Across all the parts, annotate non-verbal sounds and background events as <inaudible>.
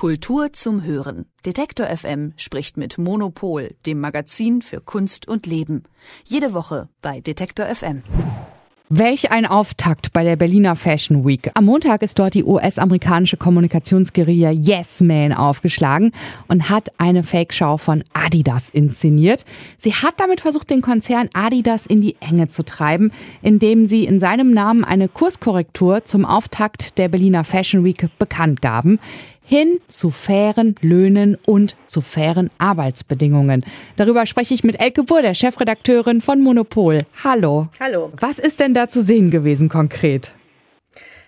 Kultur zum Hören. Detektor FM spricht mit Monopol, dem Magazin für Kunst und Leben. Jede Woche bei Detektor FM. Welch ein Auftakt bei der Berliner Fashion Week. Am Montag ist dort die US-amerikanische Kommunikationsguerilla Yes Man aufgeschlagen und hat eine Fake-Show von Adidas inszeniert. Sie hat damit versucht, den Konzern Adidas in die Enge zu treiben, indem sie in seinem Namen eine Kurskorrektur zum Auftakt der Berliner Fashion Week bekannt gaben hin zu fairen Löhnen und zu fairen Arbeitsbedingungen. Darüber spreche ich mit Elke Burr, der Chefredakteurin von Monopol. Hallo. Hallo. Was ist denn da zu sehen gewesen konkret?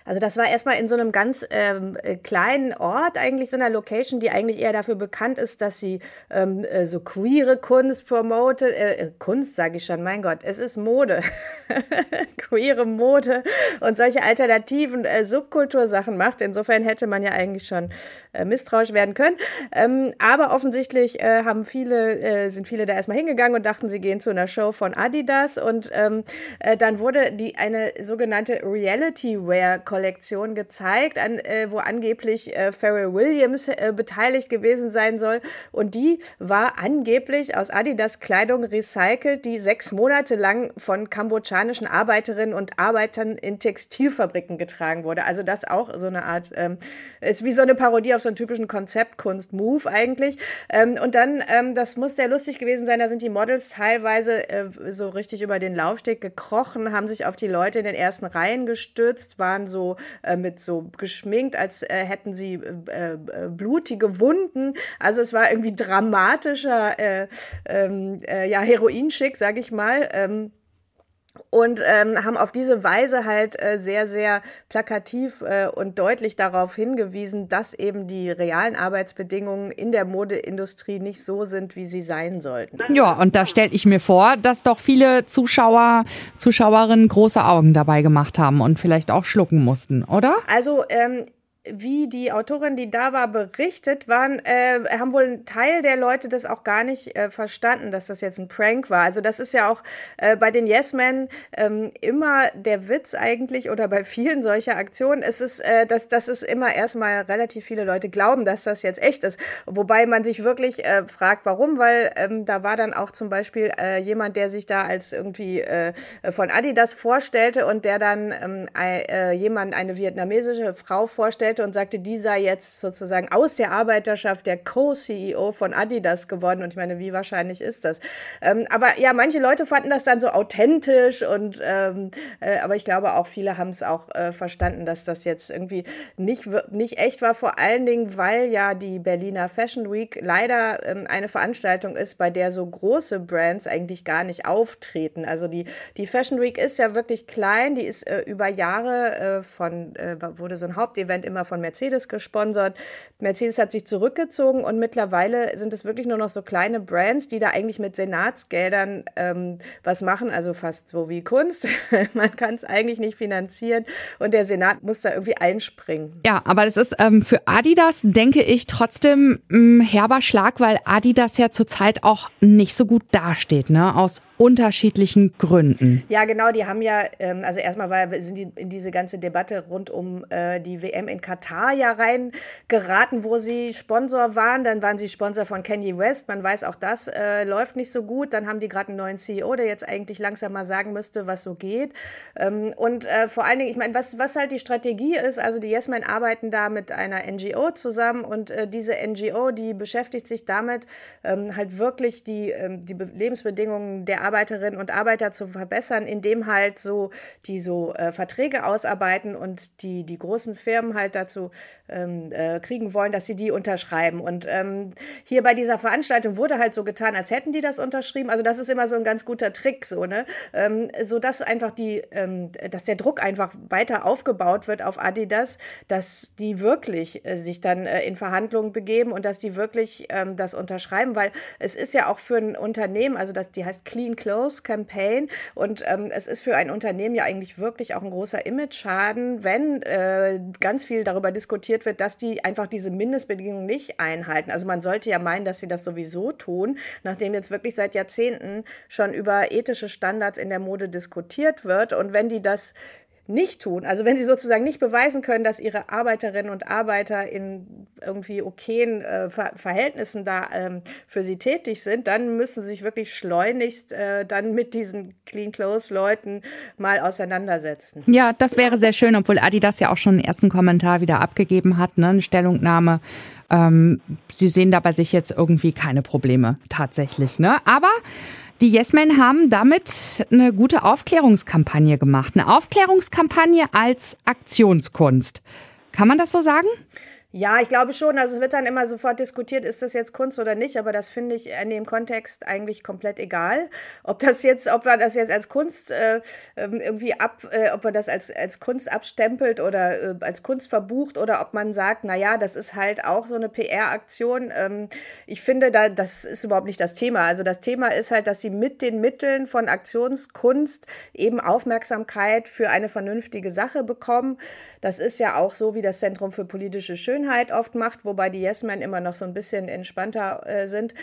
Also das war erstmal in so einem ganz ähm, äh, kleinen Ort, eigentlich so einer Location, die eigentlich eher dafür bekannt ist, dass sie ähm, äh, so queere Kunst promotet. Äh, äh Kunst sage ich schon, mein Gott, es ist Mode. <laughs> queere Mode und solche alternativen äh, Subkultursachen macht. Insofern hätte man ja eigentlich schon äh, misstrauisch werden können. Ähm, aber offensichtlich äh, haben viele, sind viele da erstmal hingegangen und dachten, sie gehen zu einer Show von Adidas. Und ähm, äh, dann wurde die eine sogenannte Reality Wear Kollektion gezeigt, an, äh, wo angeblich äh, Pharrell Williams äh, beteiligt gewesen sein soll. Und die war angeblich aus Adidas Kleidung recycelt, die sechs Monate lang von kambodschanischen Arbeiterinnen und Arbeitern in Textilfabriken getragen wurde. Also das auch so eine Art, ähm, ist wie so eine Parodie auf so einen typischen Konzeptkunst-Move eigentlich. Ähm, und dann, ähm, das muss sehr lustig gewesen sein, da sind die Models teilweise äh, so richtig über den Laufsteg gekrochen, haben sich auf die Leute in den ersten Reihen gestürzt, waren so äh, mit so geschminkt, als äh, hätten sie äh, äh, blutige Wunden. Also es war irgendwie dramatischer, äh, ähm, ja, Heroinschick, sag ich mal. Ähm, und ähm, haben auf diese Weise halt äh, sehr, sehr plakativ äh, und deutlich darauf hingewiesen, dass eben die realen Arbeitsbedingungen in der Modeindustrie nicht so sind, wie sie sein sollten. Ja, und da stelle ich mir vor, dass doch viele Zuschauer, Zuschauerinnen große Augen dabei gemacht haben und vielleicht auch schlucken mussten, oder? Also ähm, wie die Autorin, die da war, berichtet, waren, äh, haben wohl ein Teil der Leute das auch gar nicht äh, verstanden, dass das jetzt ein Prank war. Also das ist ja auch äh, bei den Yes Men ähm, immer der Witz eigentlich oder bei vielen solcher Aktionen. Es ist, äh, dass, dass es immer erstmal relativ viele Leute glauben, dass das jetzt echt ist. Wobei man sich wirklich äh, fragt, warum, weil ähm, da war dann auch zum Beispiel äh, jemand, der sich da als irgendwie äh, von Adidas vorstellte und der dann ähm, äh, jemand, eine vietnamesische Frau vorstellt, vorstellte und sagte, die sei jetzt sozusagen aus der Arbeiterschaft der Co-CEO von Adidas geworden. Und ich meine, wie wahrscheinlich ist das? Ähm, aber ja, manche Leute fanden das dann so authentisch und ähm, äh, aber ich glaube auch viele haben es auch äh, verstanden, dass das jetzt irgendwie nicht, nicht echt war, vor allen Dingen, weil ja die Berliner Fashion Week leider ähm, eine Veranstaltung ist, bei der so große Brands eigentlich gar nicht auftreten. Also die, die Fashion Week ist ja wirklich klein, die ist äh, über Jahre äh, von, äh, wurde so ein Hauptevent immer von Mercedes gesponsert. Mercedes hat sich zurückgezogen und mittlerweile sind es wirklich nur noch so kleine Brands, die da eigentlich mit Senatsgeldern ähm, was machen, also fast so wie Kunst. <laughs> Man kann es eigentlich nicht finanzieren und der Senat muss da irgendwie einspringen. Ja, aber das ist ähm, für Adidas, denke ich, trotzdem ein herber Schlag, weil Adidas ja zurzeit auch nicht so gut dasteht, ne? aus unterschiedlichen Gründen. Ja, genau, die haben ja, ähm, also erstmal war, sind die in diese ganze Debatte rund um äh, die WM in Katar Katar ja reingeraten, wo sie Sponsor waren. Dann waren sie Sponsor von Kanye West. Man weiß auch, das äh, läuft nicht so gut. Dann haben die gerade einen neuen CEO, der jetzt eigentlich langsam mal sagen müsste, was so geht. Ähm, und äh, vor allen Dingen, ich meine, was, was halt die Strategie ist, also die Yes Men arbeiten da mit einer NGO zusammen und äh, diese NGO, die beschäftigt sich damit, ähm, halt wirklich die, ähm, die Lebensbedingungen der Arbeiterinnen und Arbeiter zu verbessern, indem halt so die so äh, Verträge ausarbeiten und die, die großen Firmen halt da dazu ähm, äh, kriegen wollen, dass sie die unterschreiben. Und ähm, hier bei dieser Veranstaltung wurde halt so getan, als hätten die das unterschrieben. Also das ist immer so ein ganz guter Trick, so ne, ähm, so dass einfach die, ähm, dass der Druck einfach weiter aufgebaut wird auf Adidas, dass die wirklich äh, sich dann äh, in Verhandlungen begeben und dass die wirklich ähm, das unterschreiben, weil es ist ja auch für ein Unternehmen, also das, die heißt Clean Clothes Campaign und ähm, es ist für ein Unternehmen ja eigentlich wirklich auch ein großer Image-Schaden, wenn äh, ganz viel darüber diskutiert wird, dass die einfach diese Mindestbedingungen nicht einhalten. Also man sollte ja meinen, dass sie das sowieso tun, nachdem jetzt wirklich seit Jahrzehnten schon über ethische Standards in der Mode diskutiert wird. Und wenn die das nicht tun, also wenn sie sozusagen nicht beweisen können, dass ihre Arbeiterinnen und Arbeiter in irgendwie okayen äh, Ver Verhältnissen da ähm, für sie tätig sind, dann müssen sie sich wirklich schleunigst äh, dann mit diesen Clean Clothes Leuten mal auseinandersetzen. Ja, das wäre sehr schön, obwohl Adidas ja auch schon einen ersten Kommentar wieder abgegeben hat, ne, eine Stellungnahme. Ähm, sie sehen da bei sich jetzt irgendwie keine Probleme tatsächlich, ne? Aber die Yes Men haben damit eine gute Aufklärungskampagne gemacht. Eine Aufklärungskampagne als Aktionskunst. Kann man das so sagen? Ja, ich glaube schon. Also es wird dann immer sofort diskutiert, ist das jetzt Kunst oder nicht, aber das finde ich in dem Kontext eigentlich komplett egal. Ob das jetzt, ob man das jetzt als Kunst äh, ähm, irgendwie ab, äh, ob man das als, als Kunst abstempelt oder äh, als Kunst verbucht oder ob man sagt, naja, das ist halt auch so eine PR-Aktion. Ähm, ich finde, da, das ist überhaupt nicht das Thema. Also das Thema ist halt, dass sie mit den Mitteln von Aktionskunst eben Aufmerksamkeit für eine vernünftige Sache bekommen. Das ist ja auch so, wie das Zentrum für politische Schönheit oft macht, wobei die Yes-Men immer noch so ein bisschen entspannter äh, sind.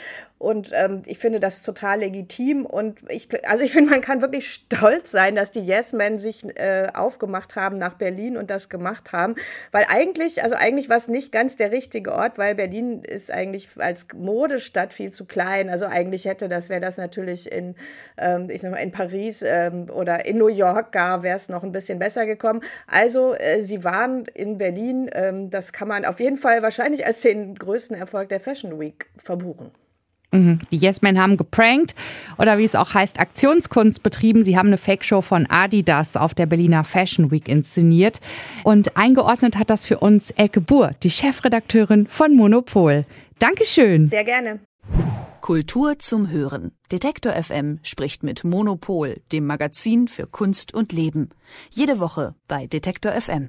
Und ähm, ich finde das total legitim. Und ich, also ich finde, man kann wirklich stolz sein, dass die Yes-Men sich äh, aufgemacht haben nach Berlin und das gemacht haben. Weil eigentlich, also eigentlich war es nicht ganz der richtige Ort, weil Berlin ist eigentlich als Modestadt viel zu klein. Also eigentlich hätte das, wäre das natürlich in, ähm, ich sag mal, in Paris ähm, oder in New York gar, wäre es noch ein bisschen besser gekommen. Also äh, sie waren in Berlin. Ähm, das kann man auf jeden Fall wahrscheinlich als den größten Erfolg der Fashion Week verbuchen. Mhm. Die Yes Men haben geprankt oder wie es auch heißt, Aktionskunst betrieben. Sie haben eine Fake-Show von Adidas auf der Berliner Fashion Week inszeniert. Und eingeordnet hat das für uns Elke Buhr, die Chefredakteurin von Monopol. Dankeschön. Sehr gerne. Kultur zum Hören. Detektor FM spricht mit Monopol, dem Magazin für Kunst und Leben. Jede Woche bei Detektor FM.